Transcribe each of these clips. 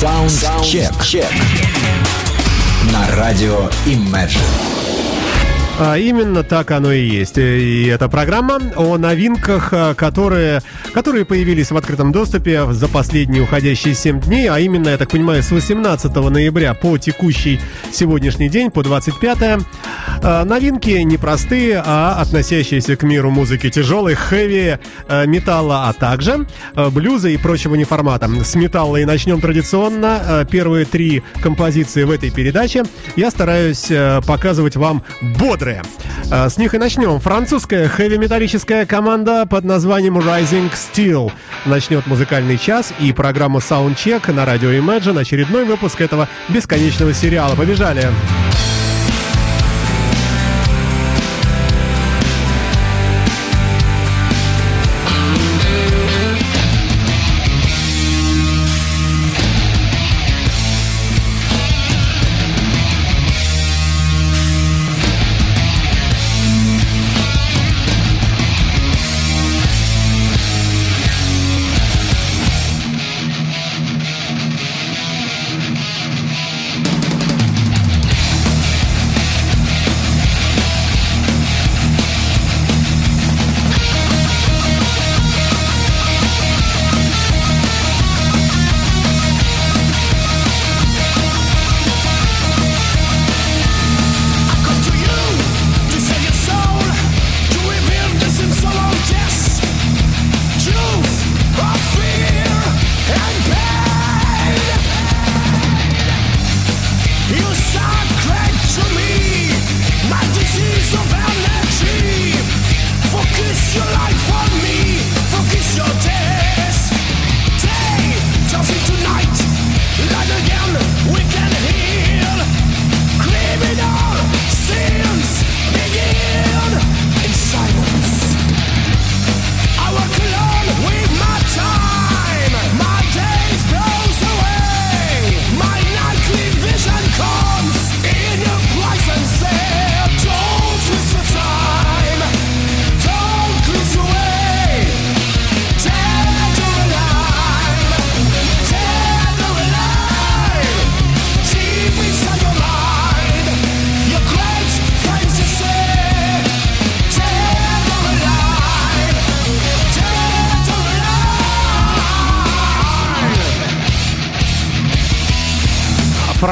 Саундчек. На радио Imagine. А именно так оно и есть. И это программа о новинках, а, которые, которые появились в открытом доступе за последние уходящие 7 дней, а именно, я так понимаю, с 18 ноября по текущий сегодняшний день, по 25 а, Новинки непростые, а относящиеся к миру музыки тяжелой, хэви, металла, а также блюза и прочего неформата. С металла и начнем традиционно. Первые три композиции в этой передаче я стараюсь показывать вам бодрые. А, С них и начнем. Французская хэви-металлическая команда под названием Rising Steel начнет музыкальный час и программу Soundcheck на радио Imagine. Очередной выпуск этого бесконечного сериала. Побежали! Come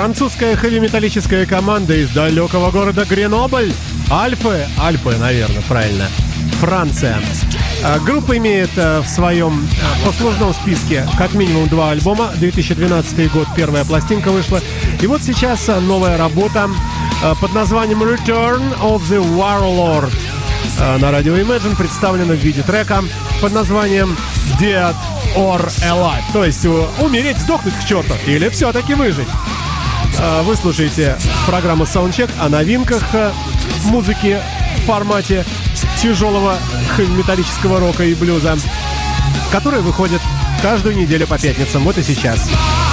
Французская хэви-металлическая команда из далекого города Гренобль. Альпы, Альпы, наверное, правильно. Франция. А, Группа имеет а, в своем а, послужном списке как минимум два альбома. 2012 год первая пластинка вышла. И вот сейчас новая работа под названием Return of the Warlord на радио Imagine представлена в виде трека под названием Dead or Alive. То есть э, умереть, сдохнуть к черту или все-таки выжить. А, Вы слушаете программу Soundcheck о новинках э, музыки в формате тяжелого металлического рока и блюза, которая выходит каждую неделю по пятницам. Вот и сейчас. Your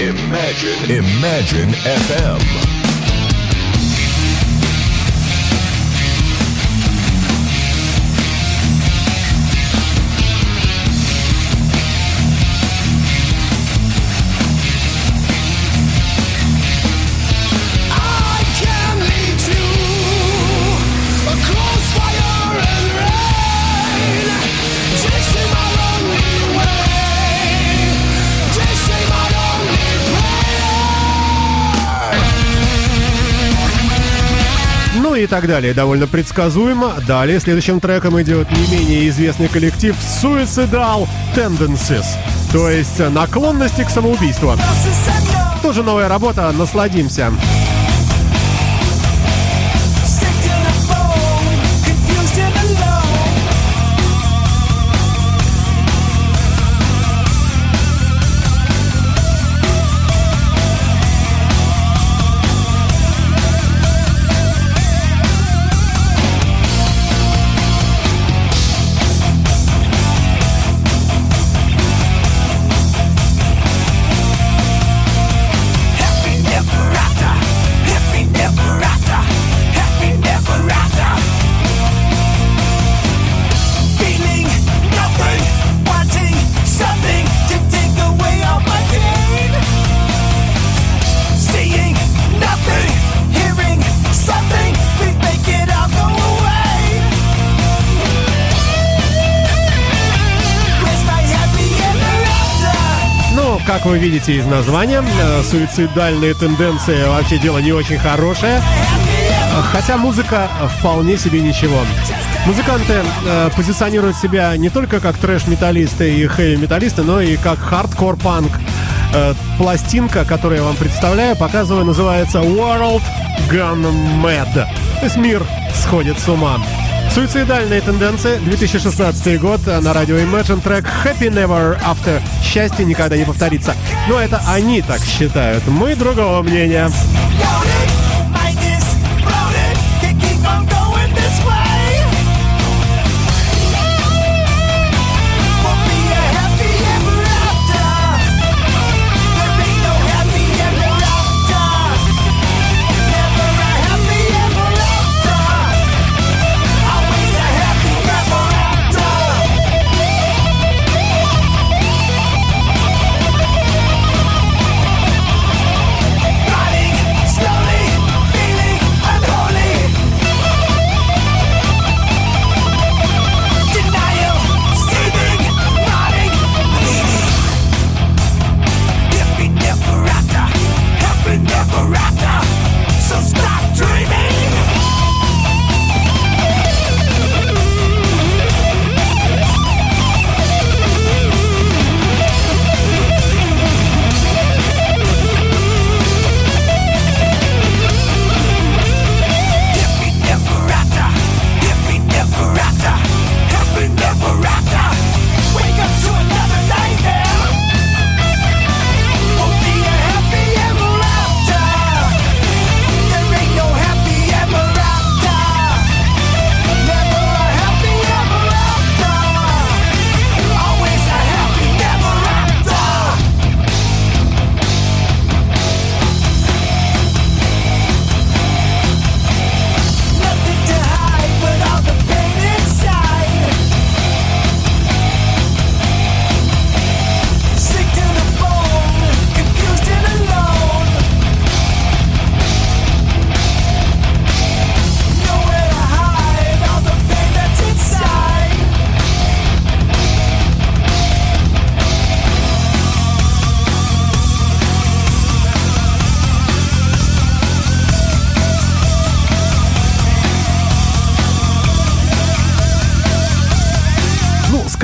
Imagine. Imagine FM. Так далее. Довольно предсказуемо. Далее следующим треком идет не менее известный коллектив Suicidal Tendencies. То есть наклонности к самоубийству. Тоже новая работа. Насладимся. Confused вы видите из названия, э, суицидальные тенденции вообще дело не очень хорошее. Хотя музыка вполне себе ничего. Музыканты э, позиционируют себя не только как трэш-металлисты и хэви-металлисты, но и как хардкор-панк. Э, пластинка, которую я вам представляю, показываю, называется World Gone Mad. То есть мир сходит с ума. Суицидальные тенденции, 2016 год, на радио Imagine трек Happy Never After. Счастье никогда не повторится. Но это они так считают. Мы другого мнения.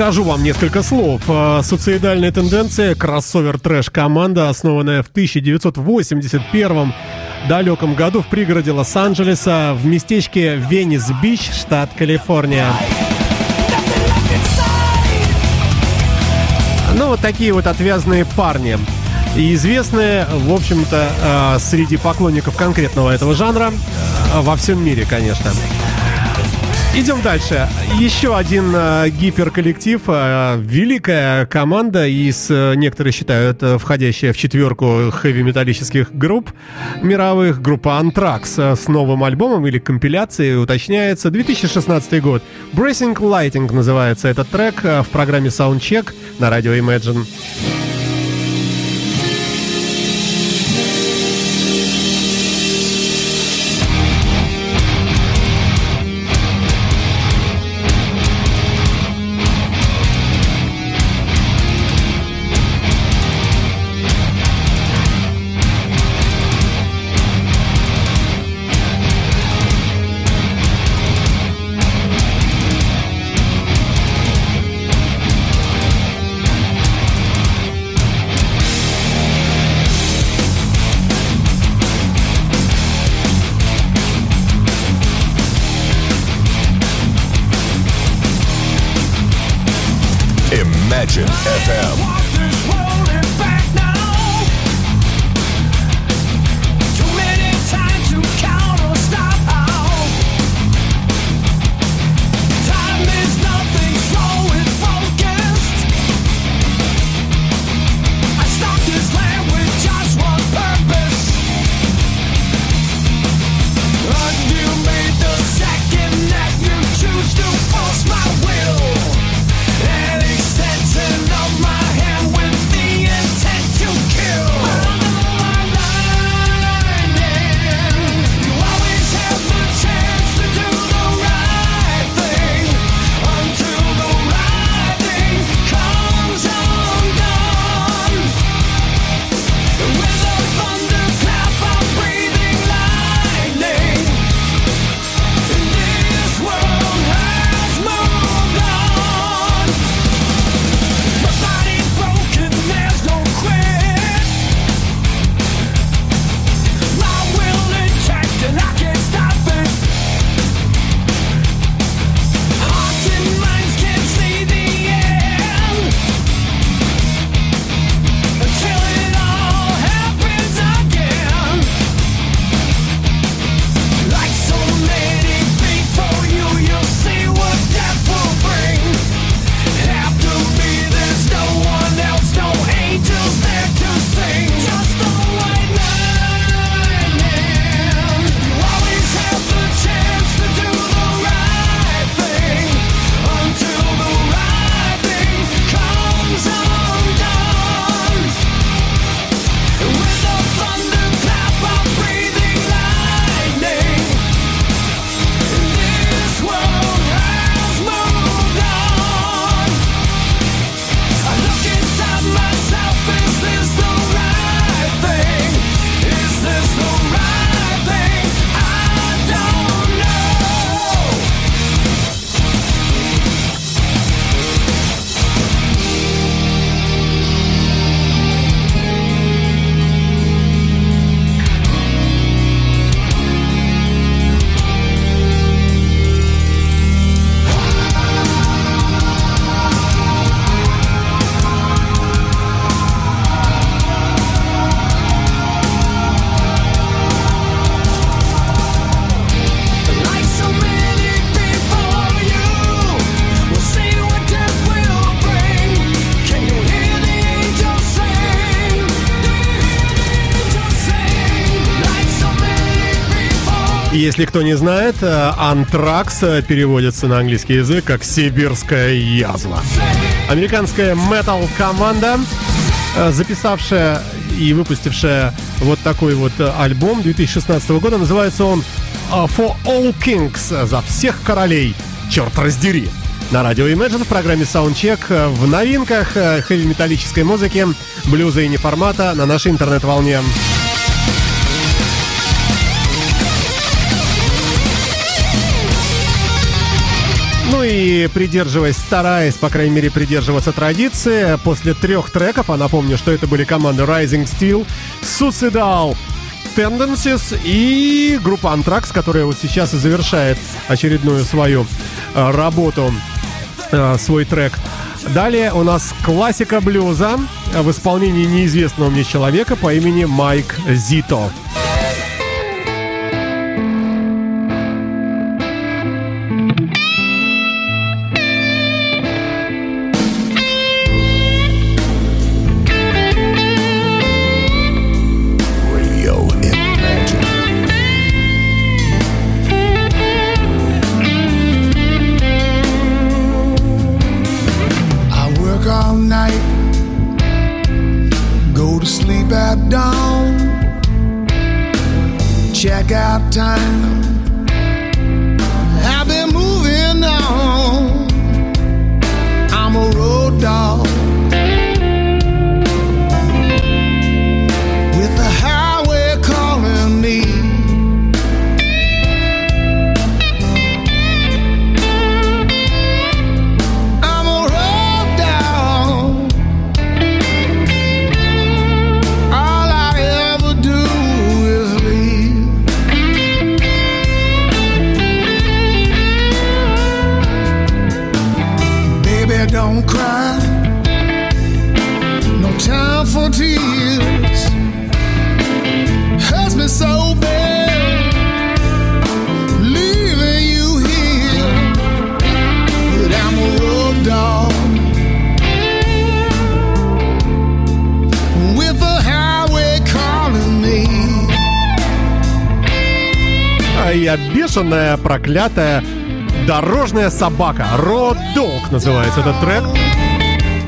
Скажу вам несколько слов. Э, Суицидальная тенденция, кроссовер трэш команда, основанная в 1981 далеком году в пригороде Лос-Анджелеса в местечке Венес-Бич, штат Калифорния. Ну, вот такие вот отвязные парни. И известные, в общем-то, э, среди поклонников конкретного этого жанра э, во всем мире, конечно. Идем дальше. Еще один э, гиперколлектив, э, великая команда из, э, некоторые считают, э, входящая в четверку хэви-металлических групп мировых, группа Anthrax э, с новым альбомом или компиляцией, уточняется, 2016 год. Bracing Lighting называется этот трек э, в программе Soundcheck на радио Imagine. Если кто не знает, э, антракс э, переводится на английский язык как «сибирская язва». Американская метал-команда, э, записавшая и выпустившая вот такой вот альбом 2016 года. Называется он «For All Kings» «За всех королей». Черт раздери! На радио Imagine в программе Soundcheck в новинках хэви-металлической музыки, блюза и неформата на нашей интернет-волне. Ну и придерживаясь, стараясь, по крайней мере, придерживаться традиции, после трех треков, а напомню, что это были команды Rising Steel, Suicidal Tendencies и группа Anthrax, которая вот сейчас и завершает очередную свою э, работу, э, свой трек. Далее у нас классика блюза в исполнении неизвестного мне человека по имени Майк Зито. Radio А Я бешеная, проклятая дорожная собака. Road Dog называется этот трек.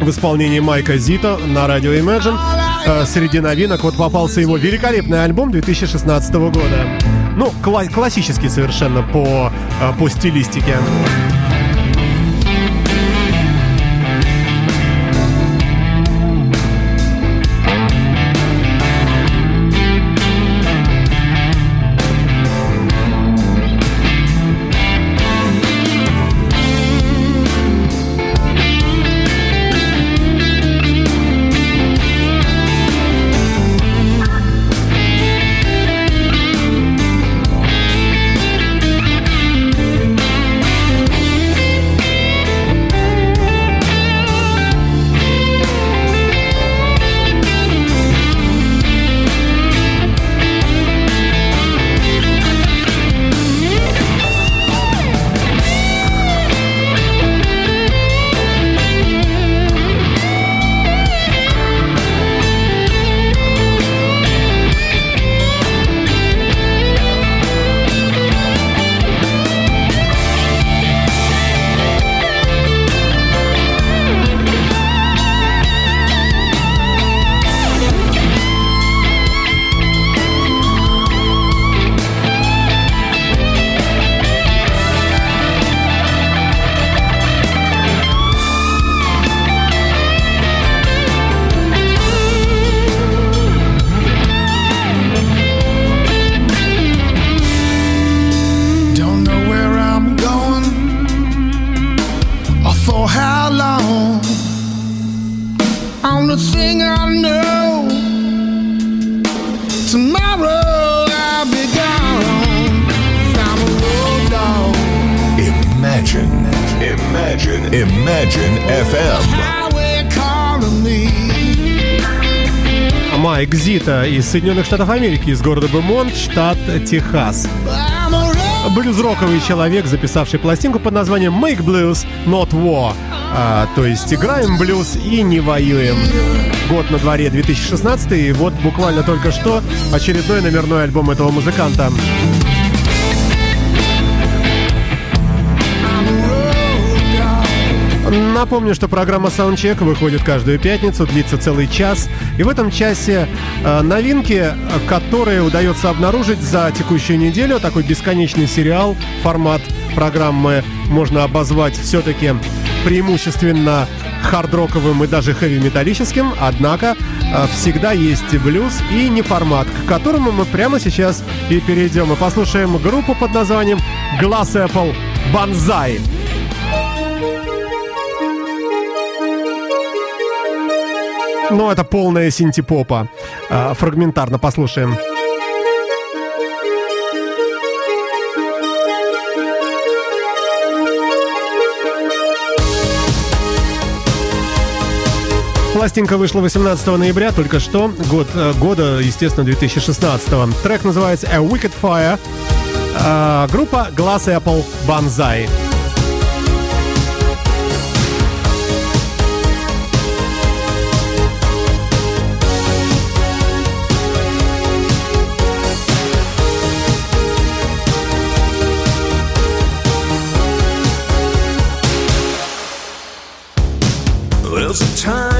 В исполнении Майка Зито на радио Imagine. Э, Среди новинок вот попался его великолепный альбом 2016 года. Ну, кла- классический совершенно по, э, по стилистике. Only thing I know, tomorrow I'll be gone. I'm a road dog. Imagine. Imagine. Imagine FM. Highway calling me. Майк Зита из Соединенных Штатов Америки, из города Бемонт, штат Техас. Блюз-роковый человек, записавший пластинку под названием Make Blues, Not War. А, то есть играем блюз и не воюем. Год на дворе 2016, и вот буквально только что очередной номерной альбом этого музыканта. Напомню, что программа Soundcheck выходит каждую пятницу, длится целый час. И в этом часе э, новинки, которые удается обнаружить за текущую неделю, такой бесконечный сериал, формат программы можно обозвать все-таки преимущественно хард-роковым и даже хэви-металлическим, однако э, всегда есть блюз и неформат, к которому мы прямо сейчас и перейдем. И послушаем группу под названием Glass Apple Banzai. Ну, это полная синтепопа. Э, фрагментарно послушаем. Пластинка вышла 18 ноября, только что, год, э, года, естественно, 2016. Трек называется A Wicked Fire. Э, группа Glass Apple Banzai.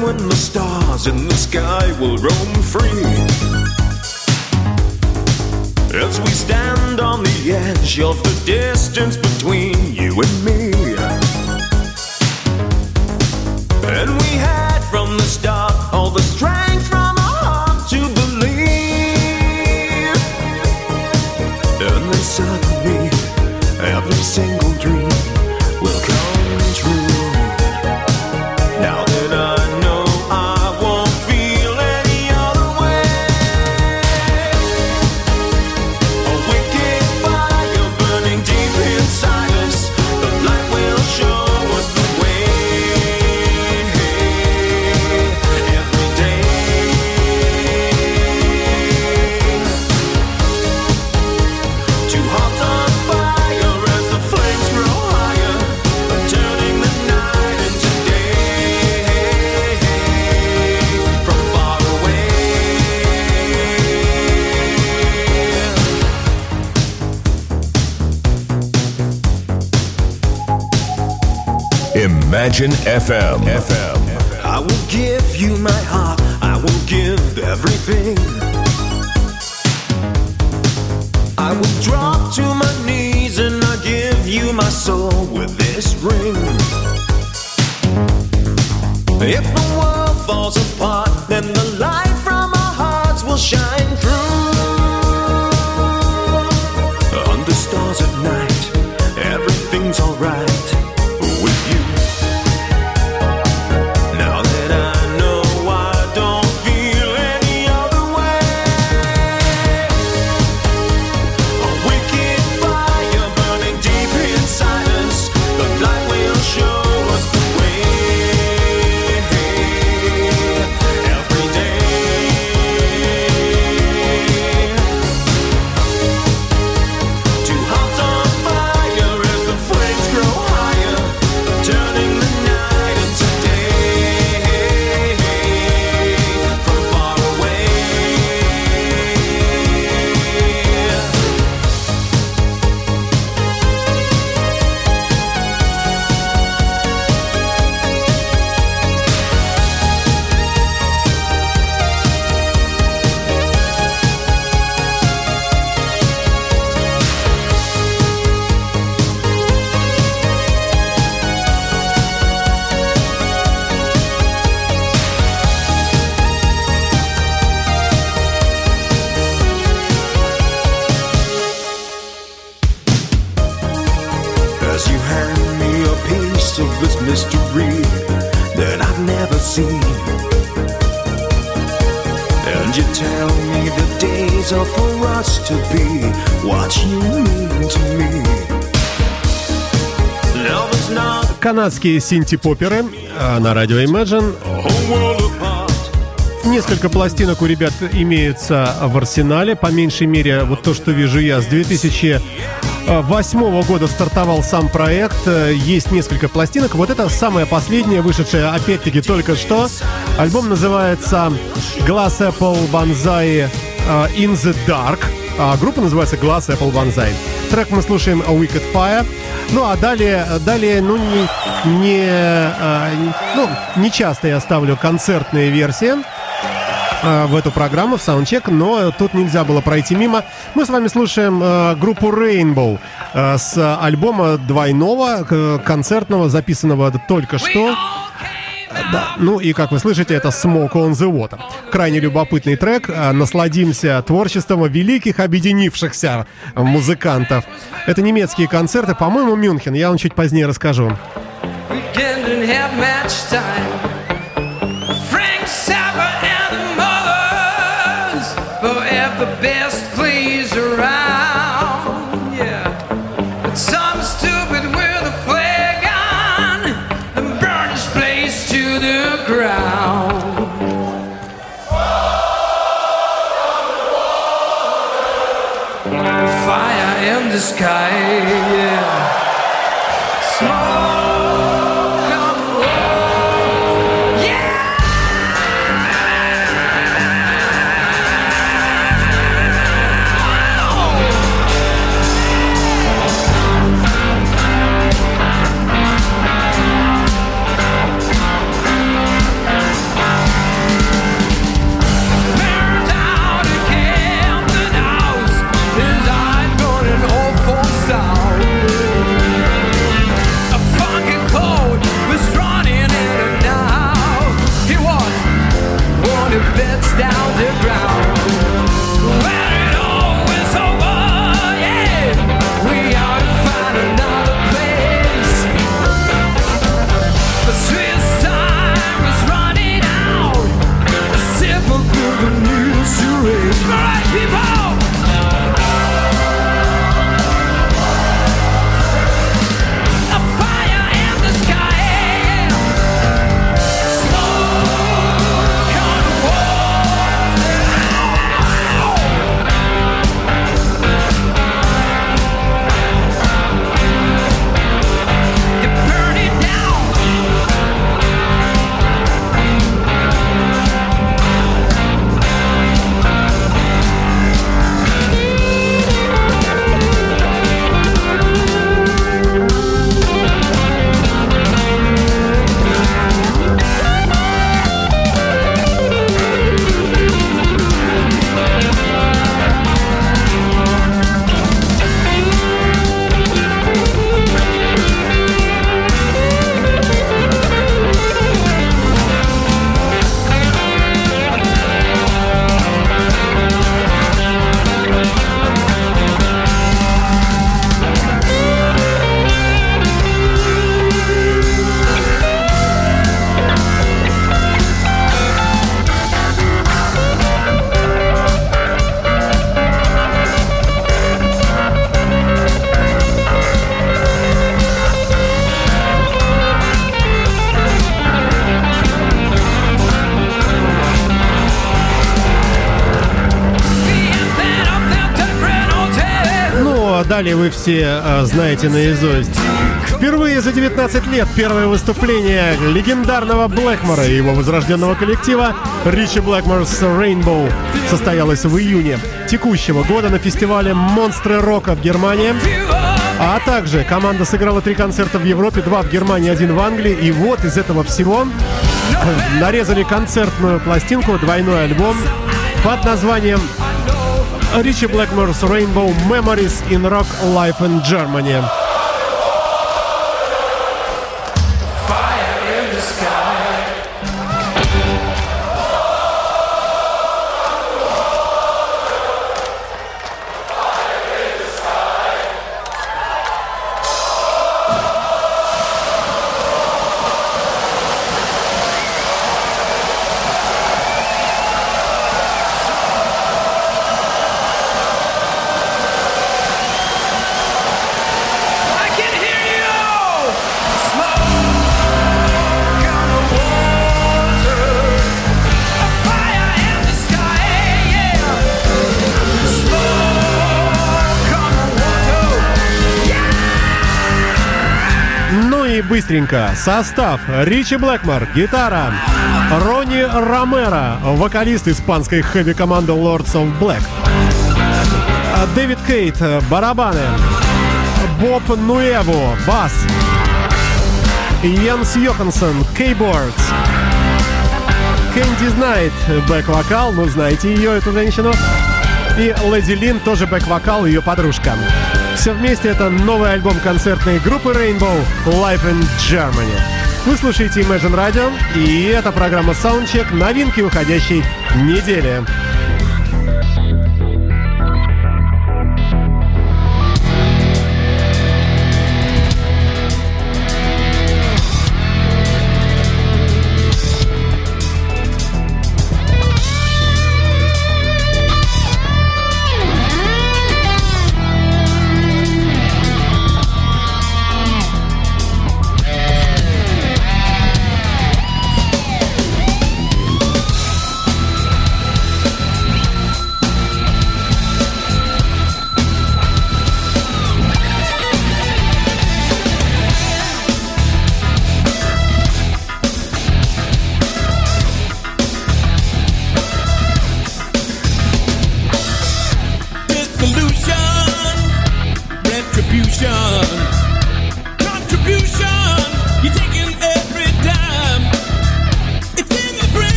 Time when the stars in the sky will roam free. As we stand on the edge of the distance between you and me. And we had from the start all the strength from our heart to believe. And then suddenly, every single Imagine FM. FM. I will give you my heart. I will give everything. I will drop to my knees and I give you my soul with this ring. If the world falls apart, then the light from our hearts will shine through. Канадские синти-поперы э, на радио Imagine. Несколько пластинок у ребят имеются в арсенале. По меньшей мере, вот то, что вижу я, с 2008 года стартовал сам проект. Есть несколько пластинок. Вот это самая последняя, вышедшая опять-таки только что. Альбом называется Glass Apple Banzai э, In the Dark. А группа называется Glass Apple Banzai. Трек мы слушаем Wicked Fire. Ну а далее, далее, ну не, не, а, ну, не часто я ставлю концертные версии э, в эту программу, в саундчек, но тут нельзя было пройти мимо. Мы с вами слушаем э, группу Rainbow э, с альбома двойного, концертного, записанного только что. Да, ну и как вы слышите, это Smoke on the Water. Крайне любопытный трек. А, Насладимся творчеством великих объединившихся музыкантов. Это немецкие концерты, по-моему, Мюнхен. Я вам чуть позднее расскажу. Have match time. Frank Zappa and the Mothers forever best please around. Yeah, but some stupid with a flag on and burn his place to the ground. Fire in the sky, все э, знаете наизусть. Впервые за 19 лет первое выступление легендарного Блэкмора и его возрожденного коллектива Ричи Блэкмор's Rainbow состоялось в июне текущего года на фестивале «Монстры рока» в Германии. А также команда сыграла три концерта в Европе, два в Германии, один в Англии. И вот из этого всего нарезали концертную пластинку, двойной альбом под названием Ричи Блэкмор's Rainbow Memories in Rock Life in Germany. Быстренько. Состав. Ричи Блэкмор. Гитара. Ронни Ромеро. Вокалист испанской хэви-команды Lords of Black. Дэвид Кейт, барабаны. Боб Нуэву, бас. Янс Йоханссон, кейбордс. Кэнди Знайт, бэк-вокал, ну знаете ее, эту женщину. И Леди Лин, тоже бэк-вокал, ее подружка. Все вместе это новый альбом концертной группы Rainbow Live in Germany. Вы слушаете Imagine Radio, и это программа Soundcheck, новинки уходящей недели.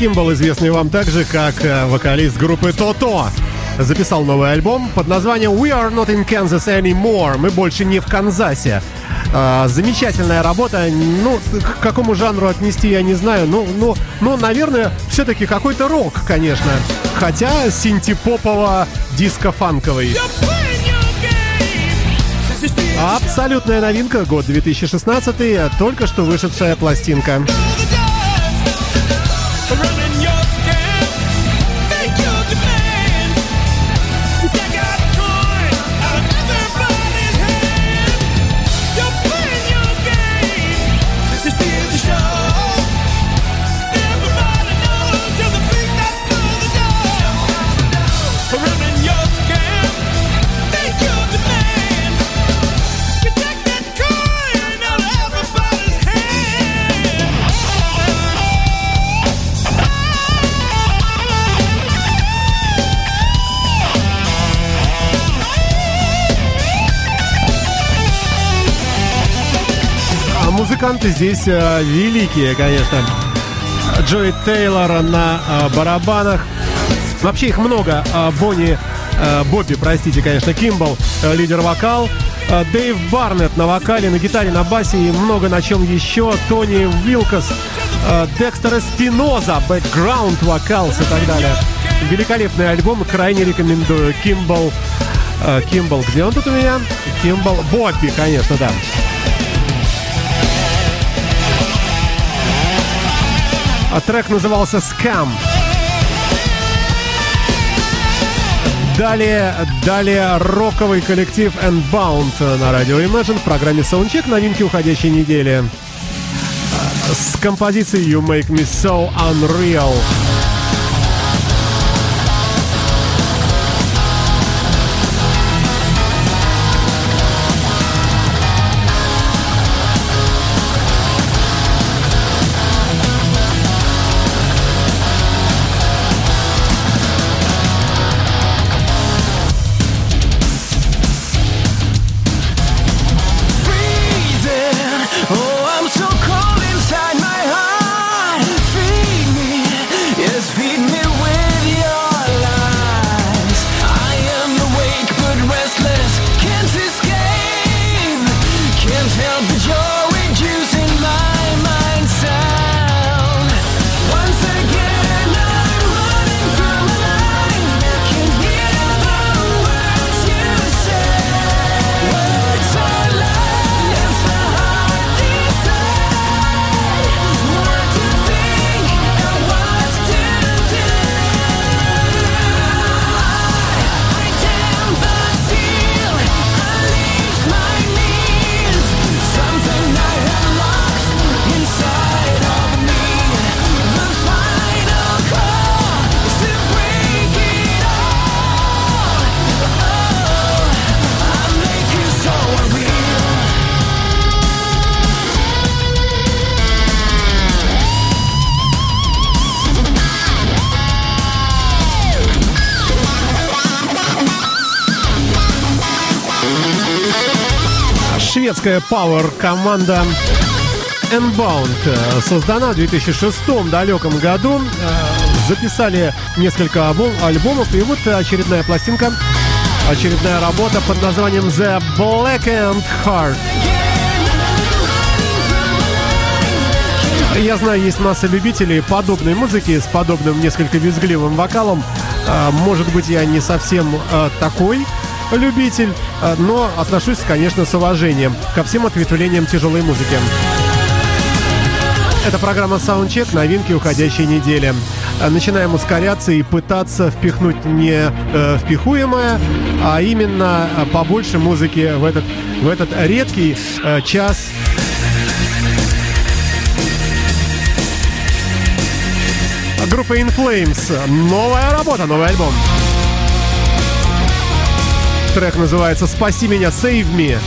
Кимбл, известный вам также как э, вокалист группы Тото, записал новый альбом под названием We Are Not in Kansas Anymore. Мы больше не в Канзасе. А, замечательная работа. Ну, к какому жанру отнести, я не знаю. Ну, ну, ну наверное, все-таки какой-то рок, конечно. Хотя to steal Абсолютная новинка, год 2016, только что вышедшая пластинка. Музыканты здесь э, великие, конечно. Джои Тейлор на э, барабанах. Вообще их много. А, Бонни, э, Бобби, простите, конечно, Кимбл, э, lead vocal. Э, Дэйв Барнетт на вокале, на гитаре, на басе и много на чем еще. Тони Вилкос, э, Декстер Эспиноза, background vocals и так далее. Великолепный альбом, крайне рекомендую. Кимбл, э, Кимбл, где он тут у меня? Кимбл, Бобби, конечно, да. А трек назывался «Scam». Далее, далее роковый коллектив Endbound на радио Imagine в программе Soundcheck новинки уходящей недели. С композицией You Make Me So Unreal. Шведская Power команда Unbound э, создана в 2006 далеком году. Э, Записали несколько альбом- альбомов, и вот очередная пластинка, очередная работа под названием The Black and Heart. Я знаю, есть масса любителей подобной музыки с подобным несколько визгливым вокалом. А, Может быть, я не совсем такой любитель, а, но отношусь, конечно, с уважением ко всем ответвлениям тяжелой музыки. Это программа Soundcheck, новинки уходящей недели. А, Начинаем ускоряться и пытаться впихнуть не э, впихуемое, а именно а, побольше музыки в этот, в этот редкий э, час Группа In Flames. Новая работа, новый альбом. Трек называется «Спаси меня, Save Me».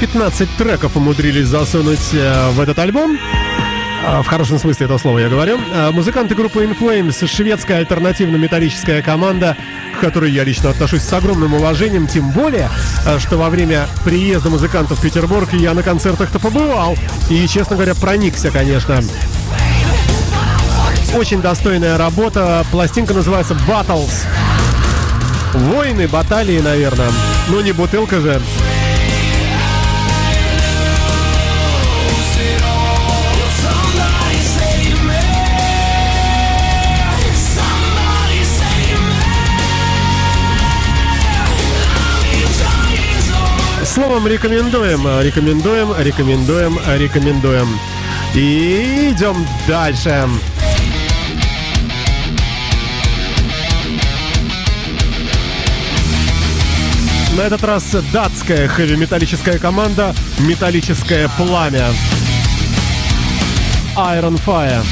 15 треков умудрились засунуть э, в этот альбом. А, В хорошем смысле этого слова я говорю. А, Музыканты группы In Flames, шведская альтернативно-металлическая команда, к которой я лично отношусь с огромным уважением, тем более, а, что во время приезда музыкантов в Петербург я на концертах-то побывал. И, честно говоря, проникся, конечно. Очень достойная работа. Пластинка называется Battles. Войны, баталии, наверное. Ну, не бутылка же. Словом, рекомендуем, рекомендуем, рекомендуем, рекомендуем. И идем дальше. На этот раз датская хэви-металлическая команда «Металлическое пламя». Iron Fire.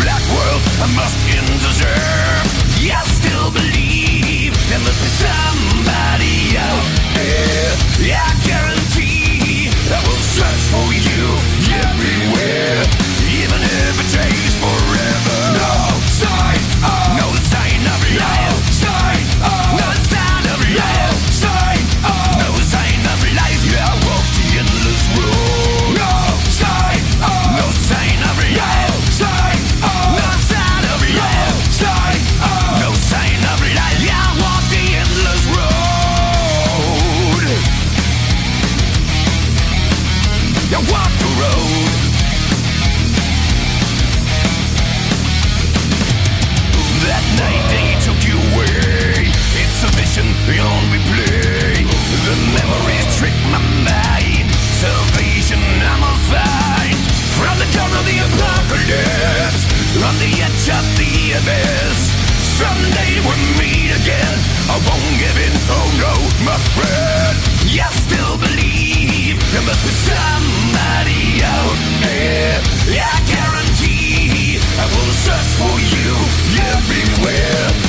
Black world I must deserve. everywhere.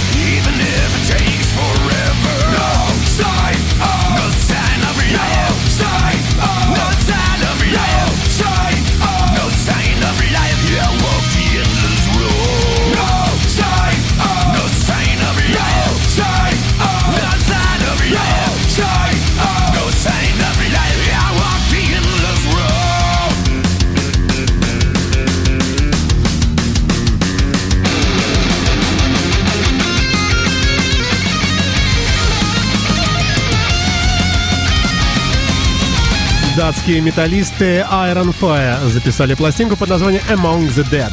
Датские металлисты Iron Fire записали пластинку под названием Among the Dead.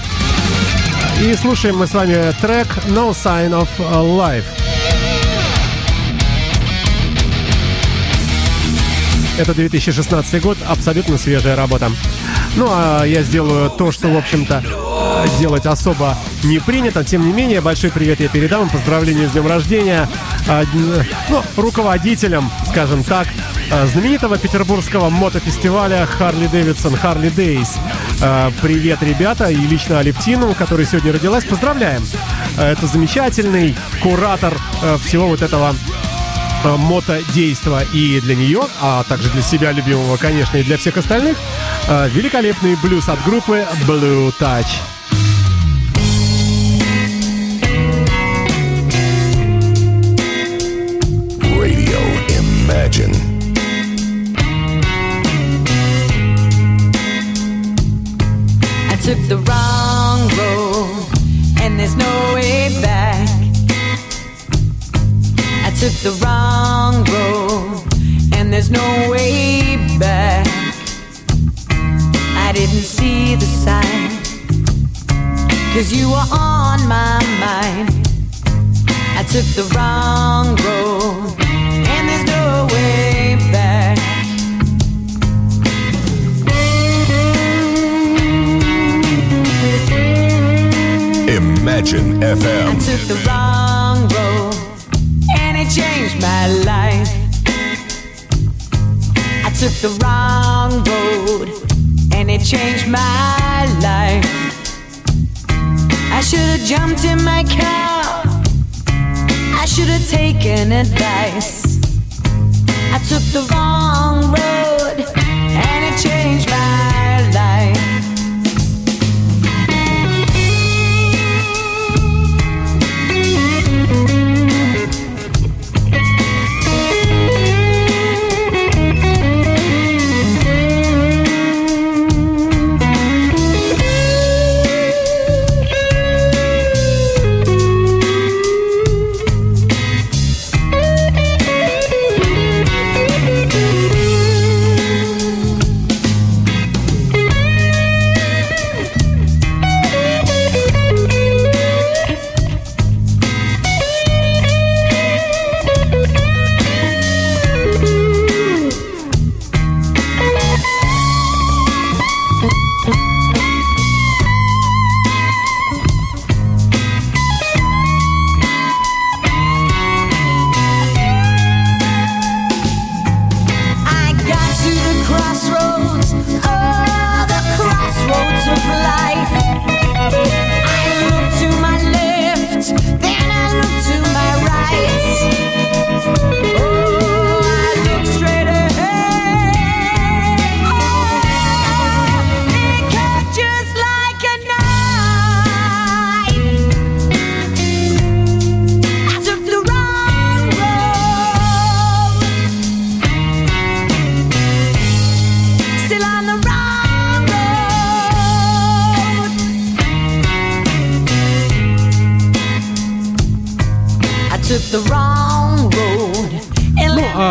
И слушаем мы с вами трек No Sign of Life. Это 2016 год, абсолютно свежая работа. Ну, а я сделаю то, что, в общем-то, делать особо не принято. Тем не менее, большой привет я передам. Поздравления с днем рождения а, ну, руководителям, скажем так, знаменитого петербургского мотофестиваля Харли Дэвидсон Харли Дейс. Привет, ребята, и лично Алевтину, которая сегодня родилась. Поздравляем! А, Это замечательный куратор а, всего вот этого мотодейства и для нее, а также для себя любимого, конечно, и для всех остальных, великолепный блюз от группы Blue Touch. Took the wrong road, and there's no way back. I took the wrong road, and there's no way back. I didn't see the sign, cause you were on my mind. I took the wrong road, Imagine I took the wrong road and it changed my life. I took the wrong road and it changed my life. I should have jumped in my car. I should have taken advice. I took the wrong road and it changed my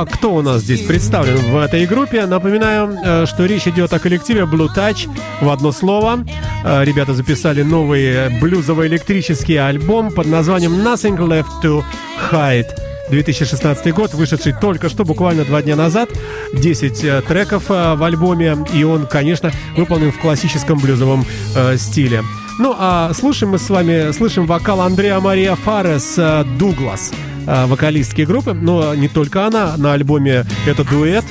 а кто у нас здесь представлен в этой группе? Напоминаю, э, что речь идет о коллективе Blue Touch в одно слово. Э, Ребята записали новый блюзово-электрический альбом под названием Nothing Left to Hide. 2016 год, вышедший только что, буквально два дня назад. 10 э, треков в альбоме, и он, конечно, выполнен в классическом блюзовом стиле. Ну, а слушаем мы с вами, слышим вокал Андреа Мария Фарес «Дуглас», э, вокалистки группы, но не только она, на альбоме это дуэт.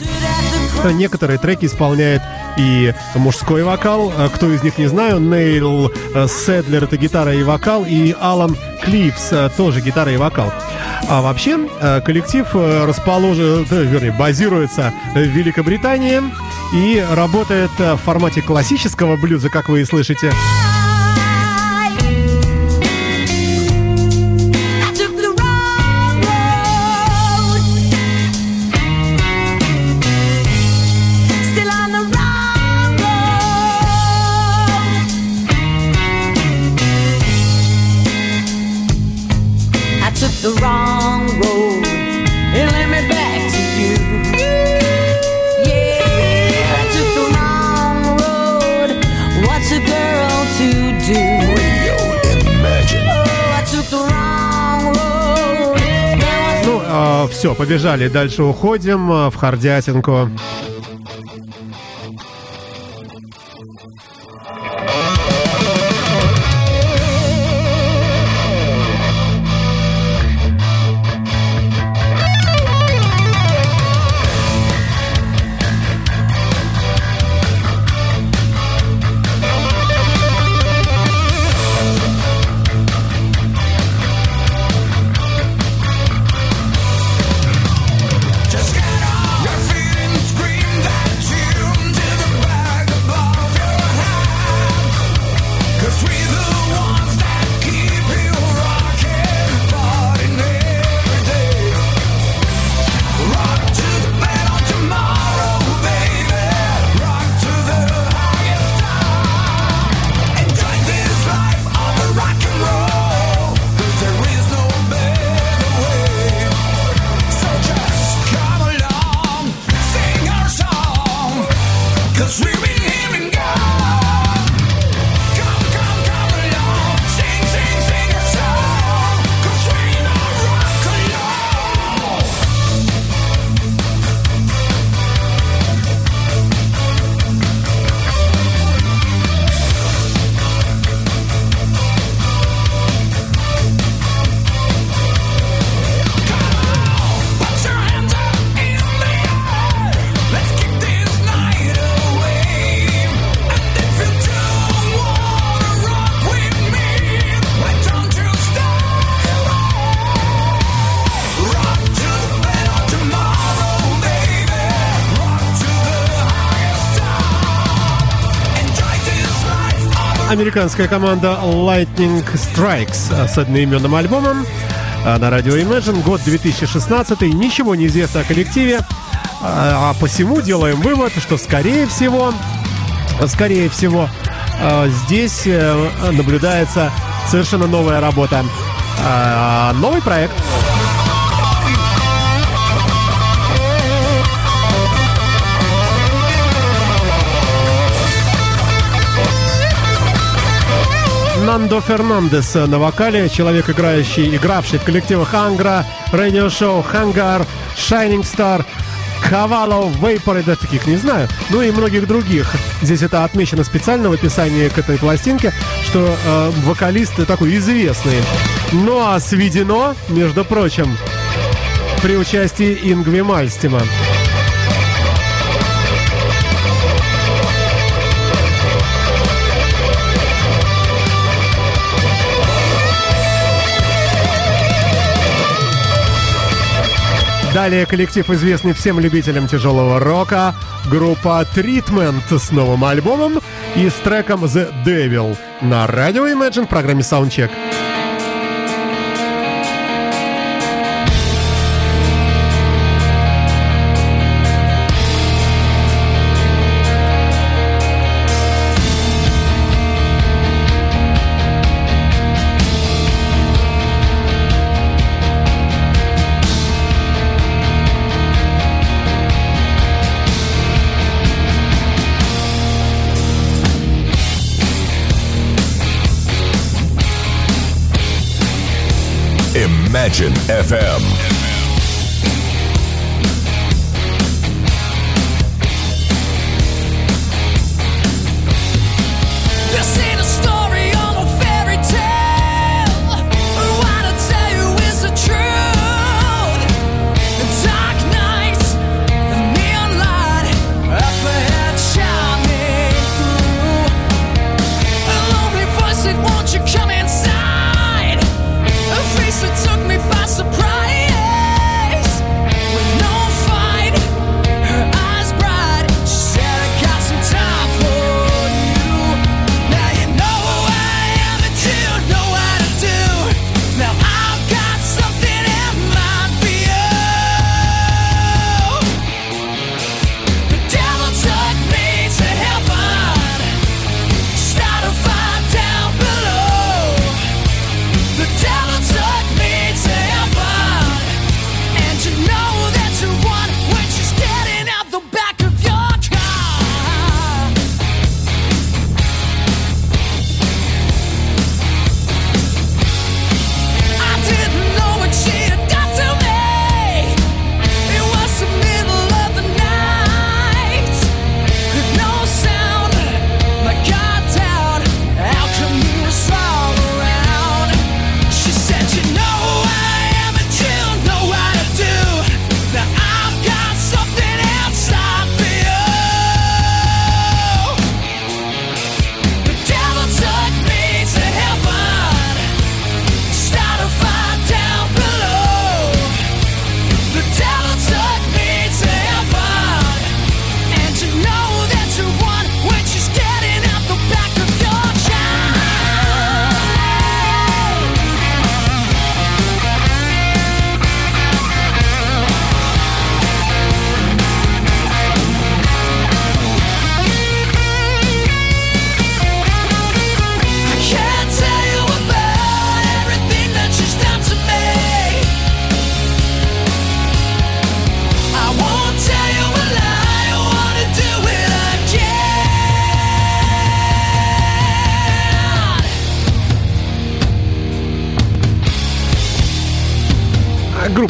Некоторые треки исполняет и мужской вокал. Э, Кто из них, не знаю. Нейл э, Седлер — это гитара и вокал. И Алан Кливс э, тоже гитара и вокал. А вообще э, коллектив э, расположен, вернее, базируется в Великобритании и работает э, в формате классического блюза, как вы и слышите. Все, побежали, дальше уходим э, в Хардятинку. Американская команда Lightning Strikes с одноименным альбомом а, на радио Imagine, год 2016, ничего не известно о коллективе, а а посему делаем вывод, что скорее всего, скорее всего, а, здесь э, наблюдается совершенно новая работа, новый проект. Нандо Фернандес на вокале, человек, играющий, игравший в коллективах Ангра, радиошоу Хангар, Shining Star, Cavallo, Vapor, я даже таких не знаю, ну и многих других. Здесь это отмечено специально в описании к этой пластинке, что э, вокалист такой известный. Ну а сведено, между прочим, при участии Ингви Мальстима. Далее коллектив, известный всем любителям тяжелого рока, группа Treatment с новым альбомом и с треком The Devil на радио Imagine в программе Soundcheck. Imagine FM.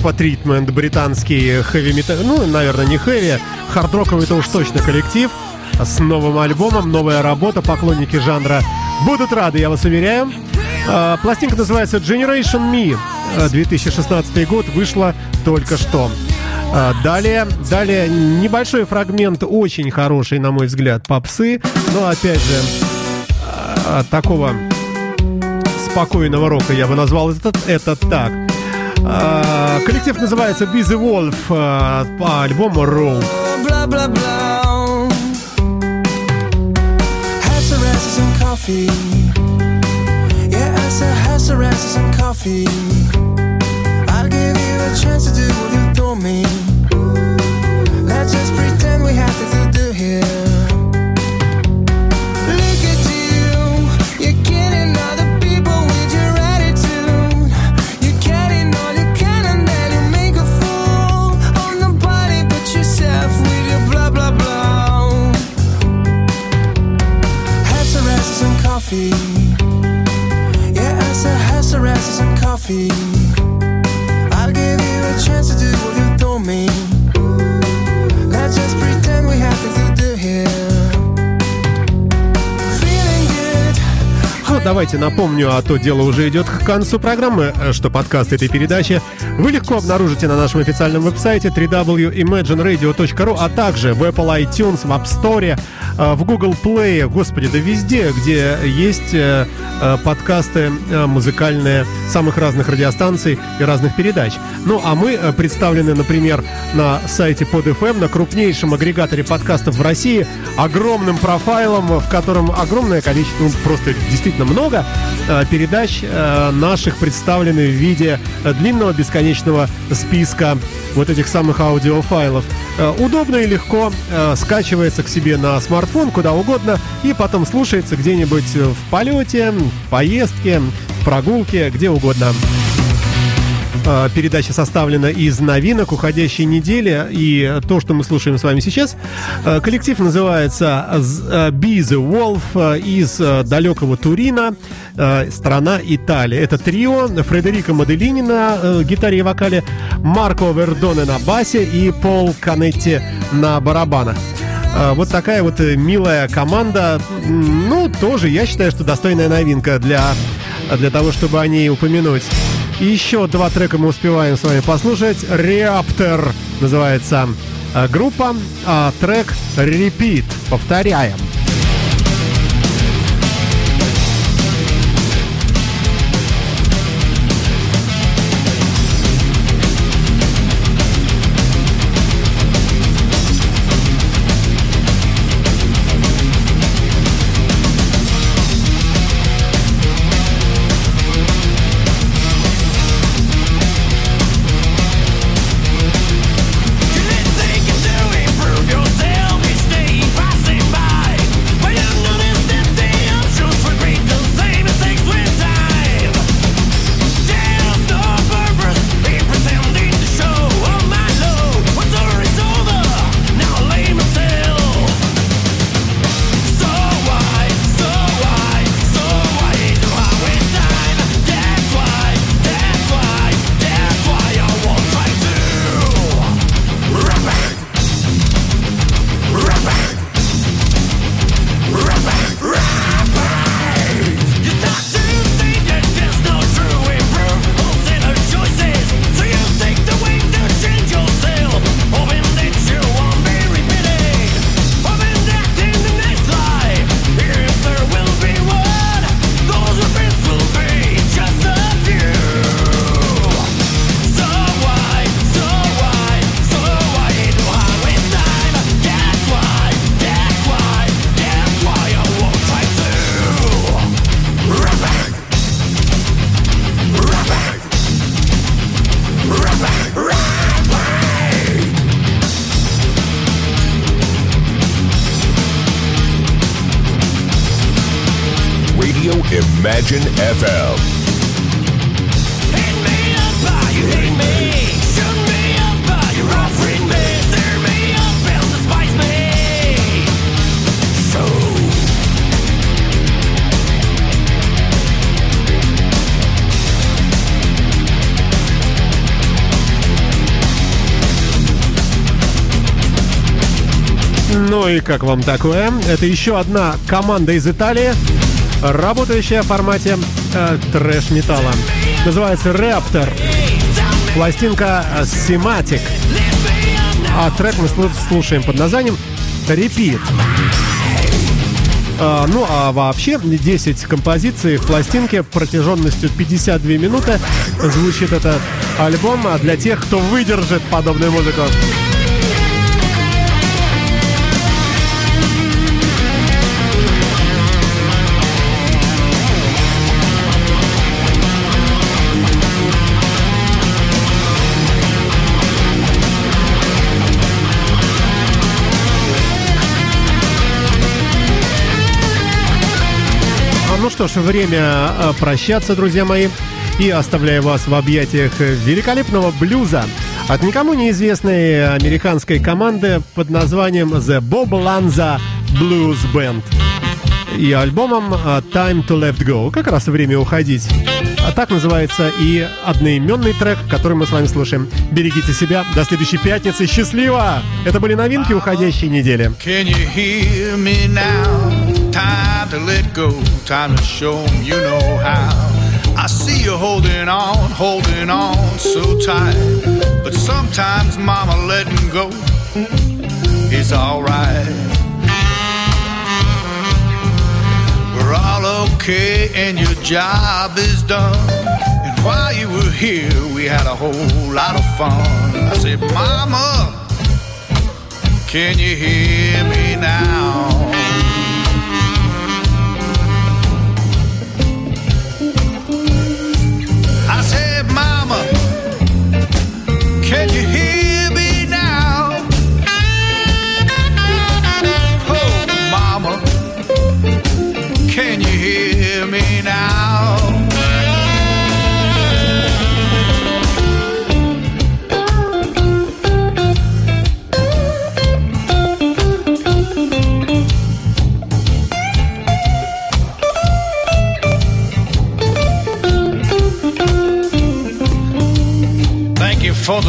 Группа Treatment, британский хэви метал, ну, наверное, не хэви, хард-роковый это уж точно коллектив с новым альбомом, новая работа, поклонники жанра будут рады, я вас уверяю. А, Пластинка называется Generation Me, А, 2016 год, вышла только что. А, Далее, далее небольшой фрагмент, очень хороший, на мой взгляд, попсы, но опять же а, такого спокойного рока я бы назвал это, это так. А, Коллектив называется Busy Wolf а, по альбому Roll. I'll give you a chance to do what you told me. Let's just pretend feet. Давайте напомню, а то дело уже идет к концу программы, э, что подкаст этой передачи вы легко обнаружите на нашем официальном веб-сайте www.imagineradio.ru, а также в Apple iTunes, в App Store, э, в Google Play, господи, да везде, где есть э, подкасты музыкальные самых разных радиостанций и разных передач. Ну, а мы представлены, например, на сайте PodFM, на крупнейшем агрегаторе подкастов в России, огромным профайлом, в котором огромное количество, ну, просто действительно много э, передач э, наших представлены в виде э, длинного бесконечного списка вот этих самых аудиофайлов. Удобно и легко скачивается к себе на смартфон, куда угодно, и потом слушается где-нибудь в полете, в поездке, в прогулке, где угодно. Э, Передача составлена из новинок уходящей недели. И то, что мы слушаем с вами сейчас, э, коллектив называется э, Be the Wolf из далекого Турина, страна Италия. Это трио Фредерико Моделини на гитаре и вокале, Марко Вердоне на басе и Пол Канетти на барабанах. Вот такая вот э, милая команда. Ну, тоже, я считаю, что достойная новинка для, для того, чтобы о ней упомянуть. И еще два трека мы успеваем с вами послушать. Реаптор называется э, группа, а трек Repeat. Повторяем. Как вам такое? Это еще одна команда из Италии, работающая в формате э, трэш-металла. Называется Raptor. Пластинка Sematic. А трек мы слу- слушаем под названием Repeat. А, ну а вообще 10 композиций в пластинке протяженностью 52 минуты звучит этот альбом а для тех, кто выдержит подобную музыку. Что ж, время а, прощаться, друзья мои. И оставляю вас в объятиях великолепного блюза от никому неизвестной американской команды под названием The Bob Lanza Blues Band. И альбомом а, Time to Let Go. Как раз время уходить. А так называется и одноименный трек, который мы с вами слушаем. Берегите себя. До следующей пятницы. Счастливо! Это были новинки уходящей недели. Can you hear me now? Time to let go, time to show 'em you know how. I see you holding on, holding on so tight. But sometimes, mama, letting go is alright. We're all okay, and your job is done. And while you were here, we had a whole lot of fun. I said, Mama, can you hear me now?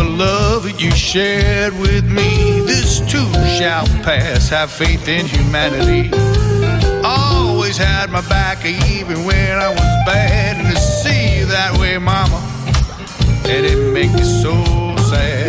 The love that you shared with me. This too shall pass. Have faith in humanity. Always had my back even when I was bad. And to see you that way, Mama, and it make me so sad.